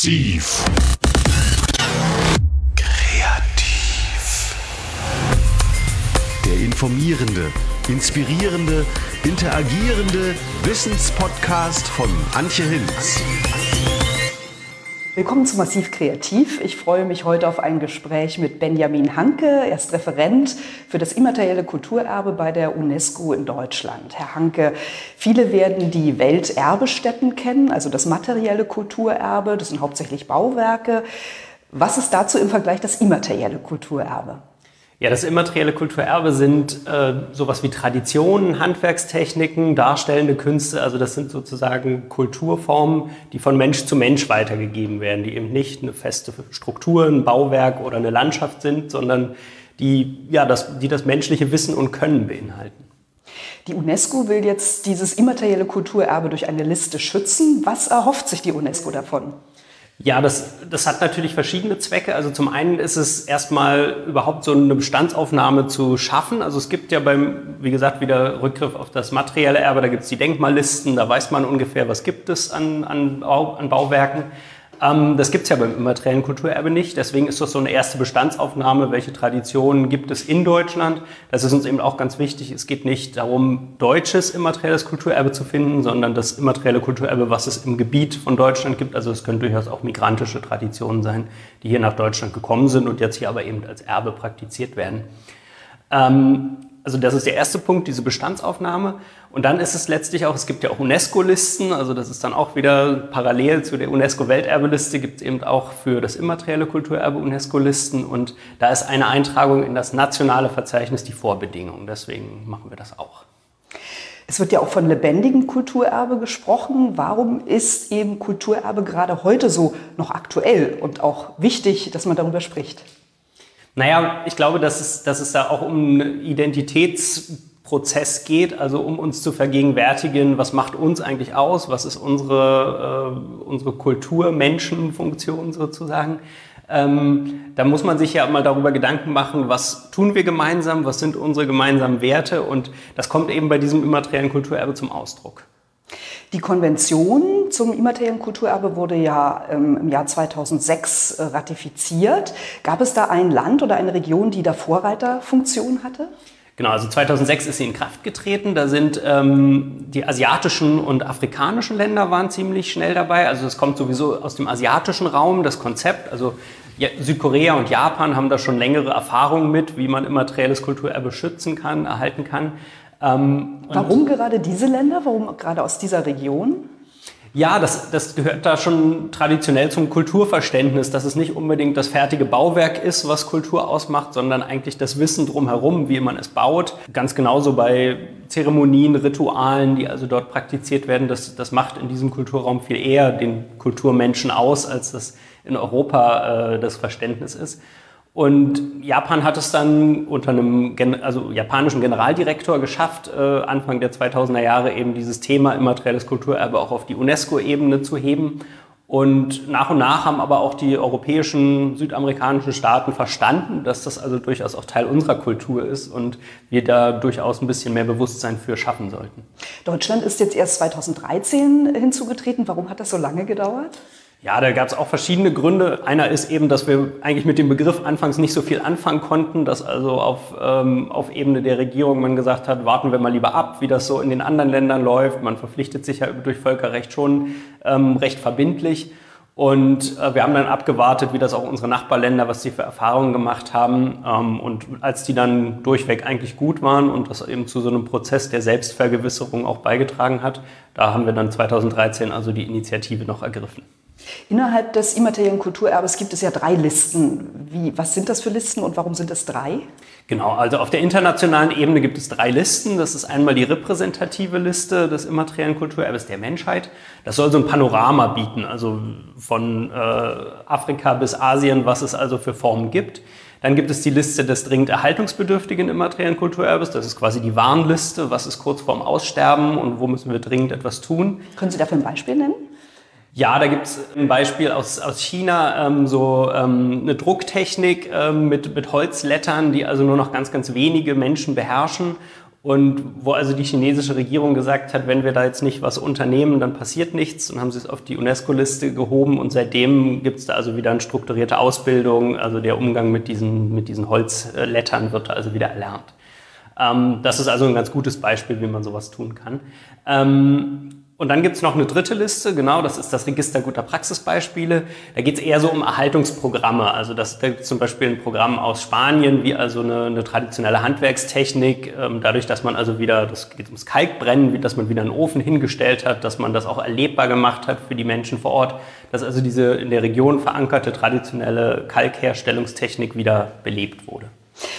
Massiv. Kreativ. Der informierende, inspirierende, interagierende Wissenspodcast von Antje Hinz. Willkommen zu Massiv Kreativ. Ich freue mich heute auf ein Gespräch mit Benjamin Hanke. Er ist Referent für das immaterielle Kulturerbe bei der UNESCO in Deutschland. Herr Hanke, viele werden die Welterbestätten kennen, also das materielle Kulturerbe. Das sind hauptsächlich Bauwerke. Was ist dazu im Vergleich das immaterielle Kulturerbe? Ja, das immaterielle Kulturerbe sind äh, sowas wie Traditionen, Handwerkstechniken, darstellende Künste. Also das sind sozusagen Kulturformen, die von Mensch zu Mensch weitergegeben werden, die eben nicht eine feste Struktur, ein Bauwerk oder eine Landschaft sind, sondern die, ja, das, die das menschliche Wissen und Können beinhalten. Die UNESCO will jetzt dieses immaterielle Kulturerbe durch eine Liste schützen. Was erhofft sich die UNESCO davon? Ja, das, das hat natürlich verschiedene Zwecke. Also zum einen ist es erstmal überhaupt so eine Bestandsaufnahme zu schaffen. Also es gibt ja beim, wie gesagt, wieder Rückgriff auf das materielle Erbe, da gibt es die Denkmallisten, da weiß man ungefähr, was gibt es an, an, an Bauwerken. Ähm, das gibt es ja beim immateriellen Kulturerbe nicht. Deswegen ist das so eine erste Bestandsaufnahme. Welche Traditionen gibt es in Deutschland? Das ist uns eben auch ganz wichtig. Es geht nicht darum, deutsches immaterielles Kulturerbe zu finden, sondern das immaterielle Kulturerbe, was es im Gebiet von Deutschland gibt. Also es können durchaus auch migrantische Traditionen sein, die hier nach Deutschland gekommen sind und jetzt hier aber eben als Erbe praktiziert werden. Ähm, also das ist der erste Punkt, diese Bestandsaufnahme. Und dann ist es letztlich auch, es gibt ja auch UNESCO-Listen, also das ist dann auch wieder parallel zu der UNESCO-Welterbeliste, gibt es eben auch für das immaterielle Kulturerbe UNESCO-Listen. Und da ist eine Eintragung in das nationale Verzeichnis die Vorbedingung. Deswegen machen wir das auch. Es wird ja auch von lebendigem Kulturerbe gesprochen. Warum ist eben Kulturerbe gerade heute so noch aktuell und auch wichtig, dass man darüber spricht? Naja, ich glaube, dass es, dass es da auch um einen Identitätsprozess geht, also um uns zu vergegenwärtigen, was macht uns eigentlich aus, was ist unsere, äh, unsere Kultur-Menschenfunktion sozusagen. Ähm, da muss man sich ja mal darüber Gedanken machen, was tun wir gemeinsam, was sind unsere gemeinsamen Werte und das kommt eben bei diesem immateriellen Kulturerbe zum Ausdruck. Die Konvention zum immateriellen Kulturerbe wurde ja ähm, im Jahr 2006 äh, ratifiziert. Gab es da ein Land oder eine Region, die da Vorreiterfunktion hatte? Genau, also 2006 ist sie in Kraft getreten. Da sind ähm, die asiatischen und afrikanischen Länder waren ziemlich schnell dabei. Also es kommt sowieso aus dem asiatischen Raum, das Konzept. Also ja, Südkorea und Japan haben da schon längere Erfahrungen mit, wie man immaterielles Kulturerbe schützen kann, erhalten kann. Ähm, Warum gerade diese Länder? Warum gerade aus dieser Region? Ja, das, das gehört da schon traditionell zum Kulturverständnis, dass es nicht unbedingt das fertige Bauwerk ist, was Kultur ausmacht, sondern eigentlich das Wissen drumherum, wie man es baut. Ganz genauso bei Zeremonien, Ritualen, die also dort praktiziert werden. Das, das macht in diesem Kulturraum viel eher den Kulturmenschen aus, als das in Europa äh, das Verständnis ist. Und Japan hat es dann unter einem also japanischen Generaldirektor geschafft, äh, Anfang der 2000er Jahre eben dieses Thema immaterielles Kulturerbe auch auf die UNESCO-Ebene zu heben. Und nach und nach haben aber auch die europäischen, südamerikanischen Staaten verstanden, dass das also durchaus auch Teil unserer Kultur ist und wir da durchaus ein bisschen mehr Bewusstsein für schaffen sollten. Deutschland ist jetzt erst 2013 hinzugetreten. Warum hat das so lange gedauert? Ja, da gab es auch verschiedene Gründe. Einer ist eben, dass wir eigentlich mit dem Begriff anfangs nicht so viel anfangen konnten, dass also auf, ähm, auf Ebene der Regierung man gesagt hat, warten wir mal lieber ab, wie das so in den anderen Ländern läuft. Man verpflichtet sich ja durch Völkerrecht schon ähm, recht verbindlich. Und äh, wir haben dann abgewartet, wie das auch unsere Nachbarländer, was sie für Erfahrungen gemacht haben. Ähm, und als die dann durchweg eigentlich gut waren und das eben zu so einem Prozess der Selbstvergewisserung auch beigetragen hat, da haben wir dann 2013 also die Initiative noch ergriffen. Innerhalb des immateriellen Kulturerbes gibt es ja drei Listen. Wie, was sind das für Listen und warum sind es drei? Genau, also auf der internationalen Ebene gibt es drei Listen. Das ist einmal die repräsentative Liste des immateriellen Kulturerbes der Menschheit. Das soll so ein Panorama bieten, also von äh, Afrika bis Asien, was es also für Formen gibt. Dann gibt es die Liste des dringend erhaltungsbedürftigen immateriellen Kulturerbes. Das ist quasi die Warnliste. Was ist kurz vorm Aussterben und wo müssen wir dringend etwas tun? Können Sie dafür ein Beispiel nennen? Ja, da gibt es ein Beispiel aus, aus China, ähm, so ähm, eine Drucktechnik ähm, mit, mit Holzlettern, die also nur noch ganz, ganz wenige Menschen beherrschen. Und wo also die chinesische Regierung gesagt hat, wenn wir da jetzt nicht was unternehmen, dann passiert nichts. Und haben sie es auf die UNESCO-Liste gehoben. Und seitdem gibt es da also wieder eine strukturierte Ausbildung. Also der Umgang mit diesen, mit diesen Holzlettern wird da also wieder erlernt. Ähm, das ist also ein ganz gutes Beispiel, wie man sowas tun kann. Ähm, und dann gibt es noch eine dritte Liste, genau, das ist das Register guter Praxisbeispiele. Da geht es eher so um Erhaltungsprogramme. Also das, da gibt zum Beispiel ein Programm aus Spanien, wie also eine, eine traditionelle Handwerkstechnik, ähm, dadurch, dass man also wieder, das geht ums Kalkbrennen, wie, dass man wieder einen Ofen hingestellt hat, dass man das auch erlebbar gemacht hat für die Menschen vor Ort, dass also diese in der Region verankerte traditionelle Kalkherstellungstechnik wieder belebt wurde.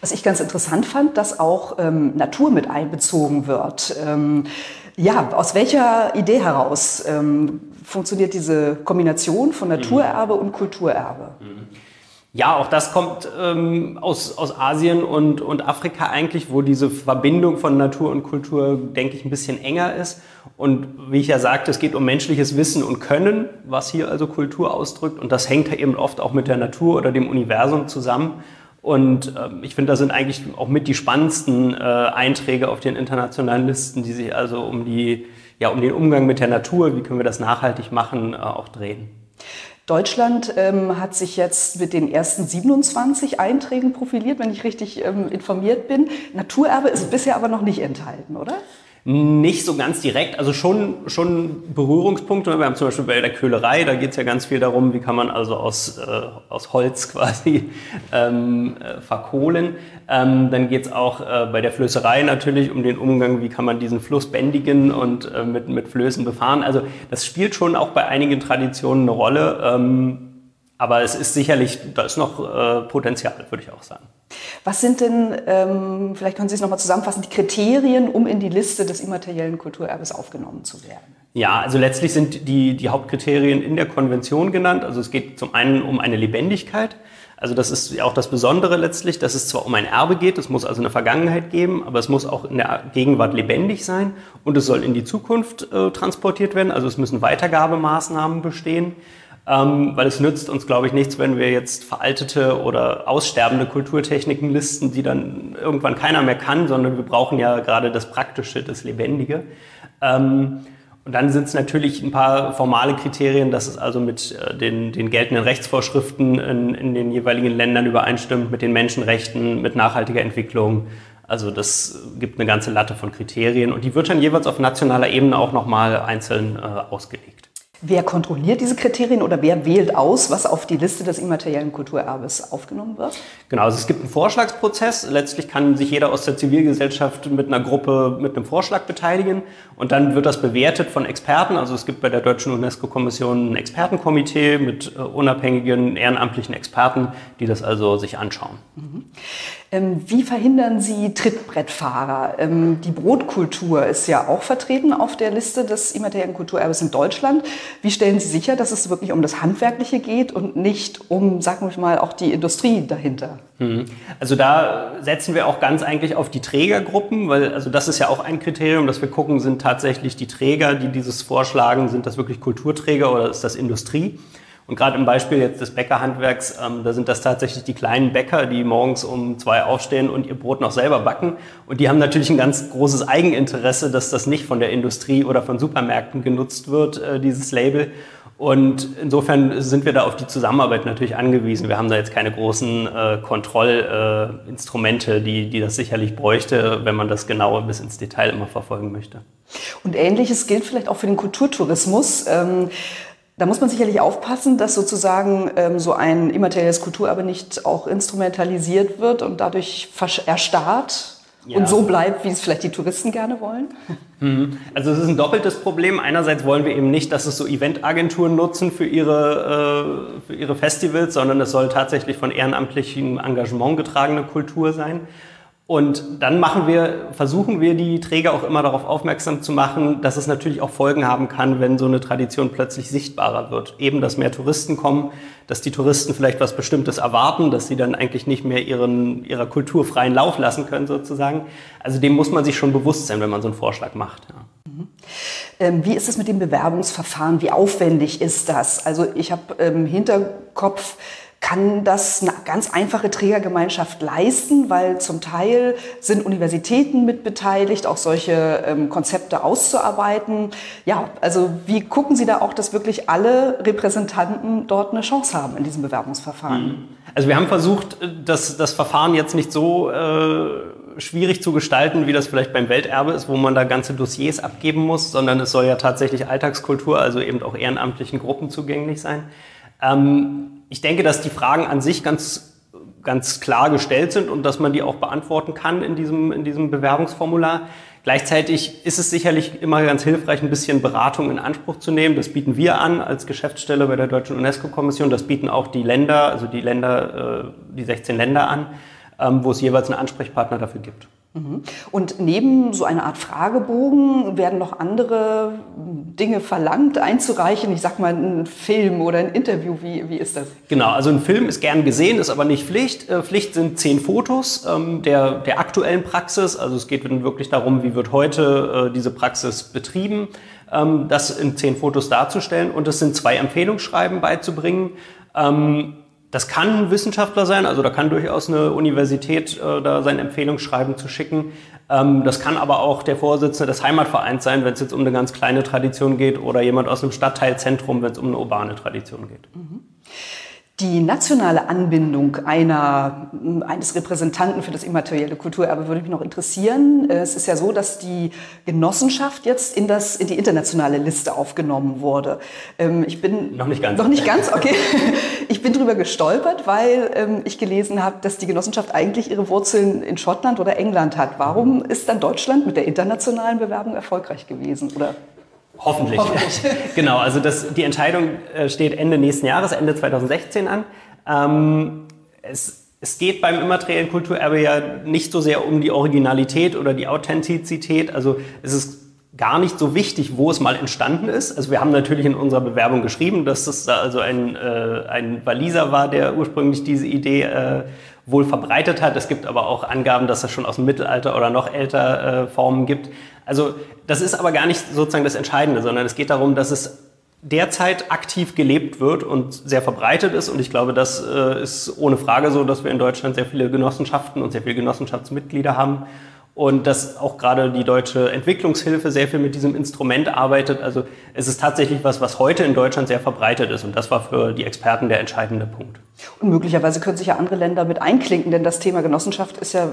Was ich ganz interessant fand, dass auch ähm, Natur mit einbezogen wird. Ähm, ja, aus welcher Idee heraus ähm, funktioniert diese Kombination von Naturerbe und Kulturerbe? Ja, auch das kommt ähm, aus, aus Asien und, und Afrika eigentlich, wo diese Verbindung von Natur und Kultur, denke ich, ein bisschen enger ist. Und wie ich ja sagte, es geht um menschliches Wissen und Können, was hier also Kultur ausdrückt. Und das hängt ja eben oft auch mit der Natur oder dem Universum zusammen. Und ähm, ich finde, da sind eigentlich auch mit die spannendsten äh, Einträge auf den internationalen Listen, die sich also um, die, ja, um den Umgang mit der Natur, wie können wir das nachhaltig machen, äh, auch drehen. Deutschland ähm, hat sich jetzt mit den ersten 27 Einträgen profiliert, wenn ich richtig ähm, informiert bin. Naturerbe ist bisher aber noch nicht enthalten, oder? Nicht so ganz direkt, also schon, schon Berührungspunkte. Wir haben zum Beispiel bei der Köhlerei, da geht es ja ganz viel darum, wie kann man also aus, äh, aus Holz quasi ähm, äh, verkohlen. Ähm, dann geht es auch äh, bei der Flößerei natürlich um den Umgang, wie kann man diesen Fluss bändigen und äh, mit, mit Flößen befahren. Also das spielt schon auch bei einigen Traditionen eine Rolle. Ähm, aber es ist sicherlich, da ist noch äh, Potenzial, würde ich auch sagen. Was sind denn, ähm, vielleicht können Sie es nochmal zusammenfassen, die Kriterien, um in die Liste des immateriellen Kulturerbes aufgenommen zu werden? Ja, also letztlich sind die, die Hauptkriterien in der Konvention genannt. Also es geht zum einen um eine Lebendigkeit. Also das ist auch das Besondere letztlich, dass es zwar um ein Erbe geht, es muss also eine Vergangenheit geben, aber es muss auch in der Gegenwart lebendig sein und es soll in die Zukunft äh, transportiert werden. Also es müssen Weitergabemaßnahmen bestehen. Ähm, weil es nützt uns, glaube ich, nichts, wenn wir jetzt veraltete oder aussterbende Kulturtechniken listen, die dann irgendwann keiner mehr kann, sondern wir brauchen ja gerade das Praktische, das Lebendige. Ähm, und dann sind es natürlich ein paar formale Kriterien, dass es also mit äh, den, den geltenden Rechtsvorschriften in, in den jeweiligen Ländern übereinstimmt, mit den Menschenrechten, mit nachhaltiger Entwicklung. Also das gibt eine ganze Latte von Kriterien und die wird dann jeweils auf nationaler Ebene auch nochmal einzeln äh, ausgelegt. Wer kontrolliert diese Kriterien oder wer wählt aus, was auf die Liste des immateriellen Kulturerbes aufgenommen wird? Genau, also es gibt einen Vorschlagsprozess. Letztlich kann sich jeder aus der Zivilgesellschaft mit einer Gruppe mit einem Vorschlag beteiligen und dann wird das bewertet von Experten. Also es gibt bei der Deutschen UNESCO-Kommission ein Expertenkomitee mit äh, unabhängigen ehrenamtlichen Experten, die das also sich anschauen. Mhm. Ähm, wie verhindern Sie Trittbrettfahrer? Ähm, die Brotkultur ist ja auch vertreten auf der Liste des immateriellen Kulturerbes in Deutschland. Wie stellen Sie sicher, dass es wirklich um das Handwerkliche geht und nicht um, sagen wir mal, auch die Industrie dahinter? Mhm. Also da setzen wir auch ganz eigentlich auf die Trägergruppen, weil also das ist ja auch ein Kriterium, dass wir gucken, sind tatsächlich die Träger, die dieses vorschlagen, sind das wirklich Kulturträger oder ist das Industrie? Und gerade im Beispiel jetzt des Bäckerhandwerks, ähm, da sind das tatsächlich die kleinen Bäcker, die morgens um zwei aufstehen und ihr Brot noch selber backen. Und die haben natürlich ein ganz großes Eigeninteresse, dass das nicht von der Industrie oder von Supermärkten genutzt wird, äh, dieses Label. Und insofern sind wir da auf die Zusammenarbeit natürlich angewiesen. Wir haben da jetzt keine großen äh, Kontrollinstrumente, äh, die, die das sicherlich bräuchte, wenn man das genauer bis ins Detail immer verfolgen möchte. Und ähnliches gilt vielleicht auch für den Kulturtourismus. Ähm da muss man sicherlich aufpassen, dass sozusagen ähm, so ein immaterielles Kulturerbe nicht auch instrumentalisiert wird und dadurch erstarrt ja. und so bleibt, wie es vielleicht die Touristen gerne wollen? Mhm. Also es ist ein doppeltes Problem. Einerseits wollen wir eben nicht, dass es so Eventagenturen nutzen für ihre, äh, für ihre Festivals, sondern es soll tatsächlich von ehrenamtlichem Engagement getragene Kultur sein. Und dann machen wir, versuchen wir die Träger auch immer darauf aufmerksam zu machen, dass es natürlich auch Folgen haben kann, wenn so eine Tradition plötzlich sichtbarer wird. Eben, dass mehr Touristen kommen, dass die Touristen vielleicht was Bestimmtes erwarten, dass sie dann eigentlich nicht mehr ihren, ihrer Kultur freien Lauf lassen können sozusagen. Also dem muss man sich schon bewusst sein, wenn man so einen Vorschlag macht. Ja. Mhm. Ähm, wie ist es mit dem Bewerbungsverfahren? Wie aufwendig ist das? Also ich habe im Hinterkopf, Kann das eine ganz einfache Trägergemeinschaft leisten, weil zum Teil sind Universitäten mit beteiligt, auch solche ähm, Konzepte auszuarbeiten. Ja, also wie gucken Sie da auch, dass wirklich alle Repräsentanten dort eine Chance haben in diesem Bewerbungsverfahren? Mhm. Also wir haben versucht, das, das Verfahren jetzt nicht so äh, schwierig zu gestalten, wie das vielleicht beim Welterbe ist, wo man da ganze Dossiers abgeben muss, sondern es soll ja tatsächlich Alltagskultur, also eben auch ehrenamtlichen Gruppen zugänglich sein. Ähm, ich denke, dass die Fragen an sich ganz, ganz klar gestellt sind und dass man die auch beantworten kann in diesem, in diesem Bewerbungsformular. Gleichzeitig ist es sicherlich immer ganz hilfreich, ein bisschen Beratung in Anspruch zu nehmen. Das bieten wir an als Geschäftsstelle bei der Deutschen UNESCO-Kommission. Das bieten auch die Länder, also die Länder, äh, die 16 Länder an. Ähm, wo es jeweils einen Ansprechpartner dafür gibt. Mhm. Und neben so einer Art Fragebogen werden noch andere Dinge verlangt, einzureichen. Ich sag mal, ein Film oder ein Interview. Wie, wie ist das? Genau, also ein Film ist gern gesehen, ist aber nicht Pflicht. Äh, Pflicht sind zehn Fotos ähm, der, der aktuellen Praxis. Also es geht wirklich darum, wie wird heute äh, diese Praxis betrieben, ähm, das in zehn Fotos darzustellen. Und es sind zwei Empfehlungsschreiben beizubringen. Ähm, das kann ein Wissenschaftler sein, also da kann durchaus eine Universität äh, da sein Empfehlungsschreiben zu schicken. Ähm, das kann aber auch der Vorsitzende des Heimatvereins sein, wenn es jetzt um eine ganz kleine Tradition geht, oder jemand aus einem Stadtteilzentrum, wenn es um eine urbane Tradition geht. Mhm. Die nationale Anbindung einer, eines Repräsentanten für das immaterielle Kulturerbe würde mich noch interessieren. Es ist ja so, dass die Genossenschaft jetzt in, das, in die internationale Liste aufgenommen wurde. Ähm, ich bin noch nicht ganz. Noch nicht ganz, okay. Ich bin darüber gestolpert, weil ähm, ich gelesen habe, dass die Genossenschaft eigentlich ihre Wurzeln in Schottland oder England hat. Warum ist dann Deutschland mit der internationalen Bewerbung erfolgreich gewesen? Oder Hoffentlich. Hoffentlich. genau, also das, die Entscheidung äh, steht Ende nächsten Jahres, Ende 2016 an. Ähm, es, es geht beim immateriellen Kulturerbe ja nicht so sehr um die Originalität oder die Authentizität. Also es ist gar nicht so wichtig, wo es mal entstanden ist. Also wir haben natürlich in unserer Bewerbung geschrieben, dass das da also ein, äh, ein Waliser war, der ursprünglich diese Idee äh, wohl verbreitet hat. Es gibt aber auch Angaben, dass es schon aus dem Mittelalter oder noch älter äh, Formen gibt. Also das ist aber gar nicht sozusagen das Entscheidende, sondern es geht darum, dass es derzeit aktiv gelebt wird und sehr verbreitet ist. Und ich glaube, das äh, ist ohne Frage so, dass wir in Deutschland sehr viele Genossenschaften und sehr viele Genossenschaftsmitglieder haben und dass auch gerade die deutsche Entwicklungshilfe sehr viel mit diesem Instrument arbeitet. Also es ist tatsächlich was, was heute in Deutschland sehr verbreitet ist und das war für die Experten der entscheidende Punkt. Und möglicherweise können sich ja andere Länder mit einklinken, denn das Thema Genossenschaft ist ja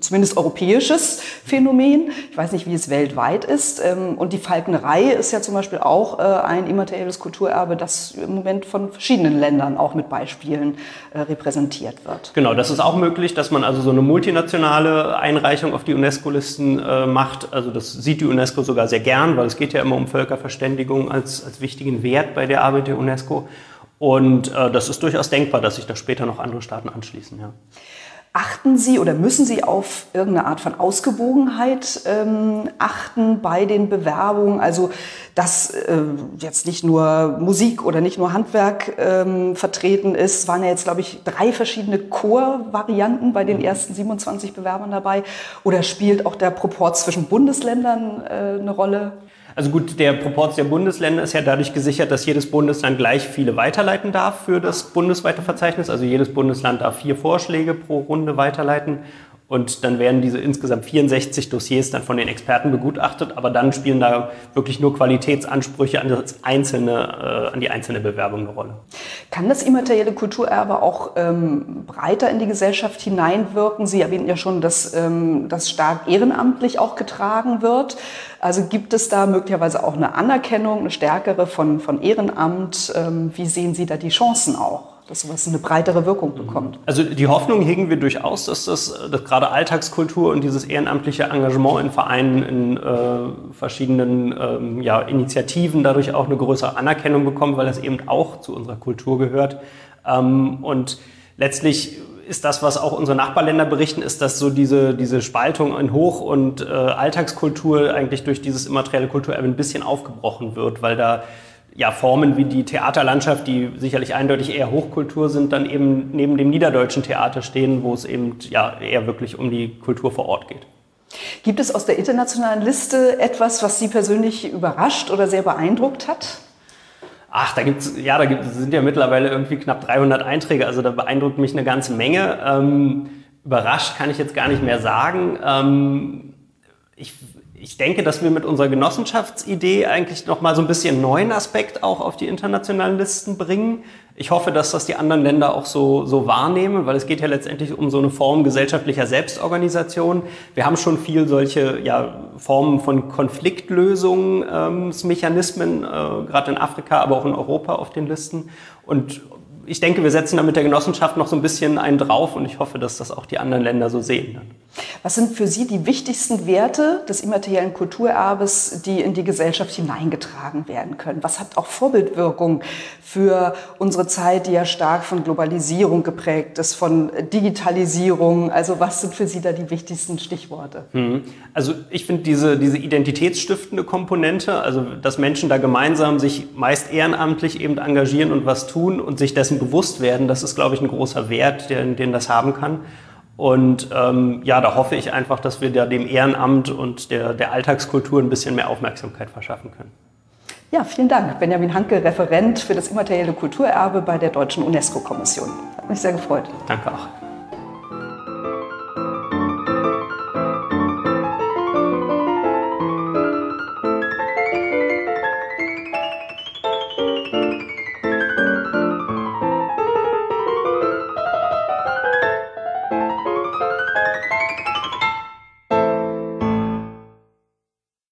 zumindest europäisches Phänomen. Ich weiß nicht, wie es weltweit ist. Ähm, und die Falknerei ist ja zum Beispiel auch äh, ein immaterielles Kulturerbe, das im Moment von verschiedenen Ländern auch mit Beispielen äh, repräsentiert wird. Genau, das ist auch möglich, dass man also so eine multinationale Einreichung auf die UNESCO-Listen äh, macht. Also das sieht die UNESCO sogar sehr gern, weil es geht ja immer um Völkerverständigung als, als wichtigen Wert bei der Arbeit der UNESCO. Und äh, das ist durchaus denkbar, dass sich da später noch andere Staaten anschließen. Ja. Achten Sie oder müssen Sie auf irgendeine Art von Ausgewogenheit ähm, achten bei den Bewerbungen? Also, dass äh, jetzt nicht nur Musik oder nicht nur Handwerk ähm, vertreten ist. Es waren ja jetzt, glaube ich, drei verschiedene Chorvarianten bei den ersten 27 Bewerbern dabei. Oder spielt auch der Proport zwischen Bundesländern äh, eine Rolle? Also gut, der Proport der Bundesländer ist ja dadurch gesichert, dass jedes Bundesland gleich viele weiterleiten darf für das bundesweite Verzeichnis. Also jedes Bundesland darf vier Vorschläge pro Runde weiterleiten. Und dann werden diese insgesamt 64 Dossiers dann von den Experten begutachtet, aber dann spielen da wirklich nur Qualitätsansprüche an, das einzelne, äh, an die einzelne Bewerbung eine Rolle. Kann das immaterielle Kulturerbe auch ähm, breiter in die Gesellschaft hineinwirken? Sie erwähnten ja schon, dass ähm, das stark ehrenamtlich auch getragen wird. Also gibt es da möglicherweise auch eine Anerkennung, eine stärkere von, von Ehrenamt? Ähm, wie sehen Sie da die Chancen auch? Dass sowas eine breitere Wirkung bekommt. Also die Hoffnung hegen wir durchaus, dass das dass gerade Alltagskultur und dieses ehrenamtliche Engagement in Vereinen, in äh, verschiedenen ähm, ja, Initiativen dadurch auch eine größere Anerkennung bekommt, weil das eben auch zu unserer Kultur gehört. Ähm, und letztlich ist das, was auch unsere Nachbarländer berichten, ist, dass so diese, diese Spaltung in Hoch- und äh, Alltagskultur eigentlich durch dieses immaterielle Kulturerbe ein bisschen aufgebrochen wird, weil da ja, Formen wie die Theaterlandschaft, die sicherlich eindeutig eher Hochkultur sind, dann eben neben dem niederdeutschen Theater stehen, wo es eben ja, eher wirklich um die Kultur vor Ort geht. Gibt es aus der internationalen Liste etwas, was Sie persönlich überrascht oder sehr beeindruckt hat? Ach, da gibt's ja, da gibt, sind ja mittlerweile irgendwie knapp 300 Einträge, also da beeindruckt mich eine ganze Menge. Ähm, überrascht kann ich jetzt gar nicht mehr sagen. Ähm, ich, ich denke, dass wir mit unserer Genossenschaftsidee eigentlich noch mal so ein bisschen neuen Aspekt auch auf die internationalen Listen bringen. Ich hoffe, dass das die anderen Länder auch so, so wahrnehmen, weil es geht ja letztendlich um so eine Form gesellschaftlicher Selbstorganisation. Wir haben schon viel solche ja, Formen von Konfliktlösungsmechanismen, äh, gerade in Afrika, aber auch in Europa auf den Listen. Und ich denke, wir setzen da mit der Genossenschaft noch so ein bisschen einen drauf und ich hoffe, dass das auch die anderen Länder so sehen. Was sind für Sie die wichtigsten Werte des immateriellen Kulturerbes, die in die Gesellschaft hineingetragen werden können? Was hat auch Vorbildwirkung für unsere Zeit, die ja stark von Globalisierung geprägt ist, von Digitalisierung? Also was sind für Sie da die wichtigsten Stichworte? Hm. Also ich finde diese, diese identitätsstiftende Komponente, also dass Menschen da gemeinsam sich meist ehrenamtlich eben engagieren und was tun und sich dessen bewusst werden, das ist, glaube ich, ein großer Wert, den, den das haben kann. Und ähm, ja, da hoffe ich einfach, dass wir da dem Ehrenamt und der, der Alltagskultur ein bisschen mehr Aufmerksamkeit verschaffen können. Ja, vielen Dank. Benjamin Hanke, Referent für das immaterielle Kulturerbe bei der Deutschen UNESCO-Kommission. Hat mich sehr gefreut. Danke auch.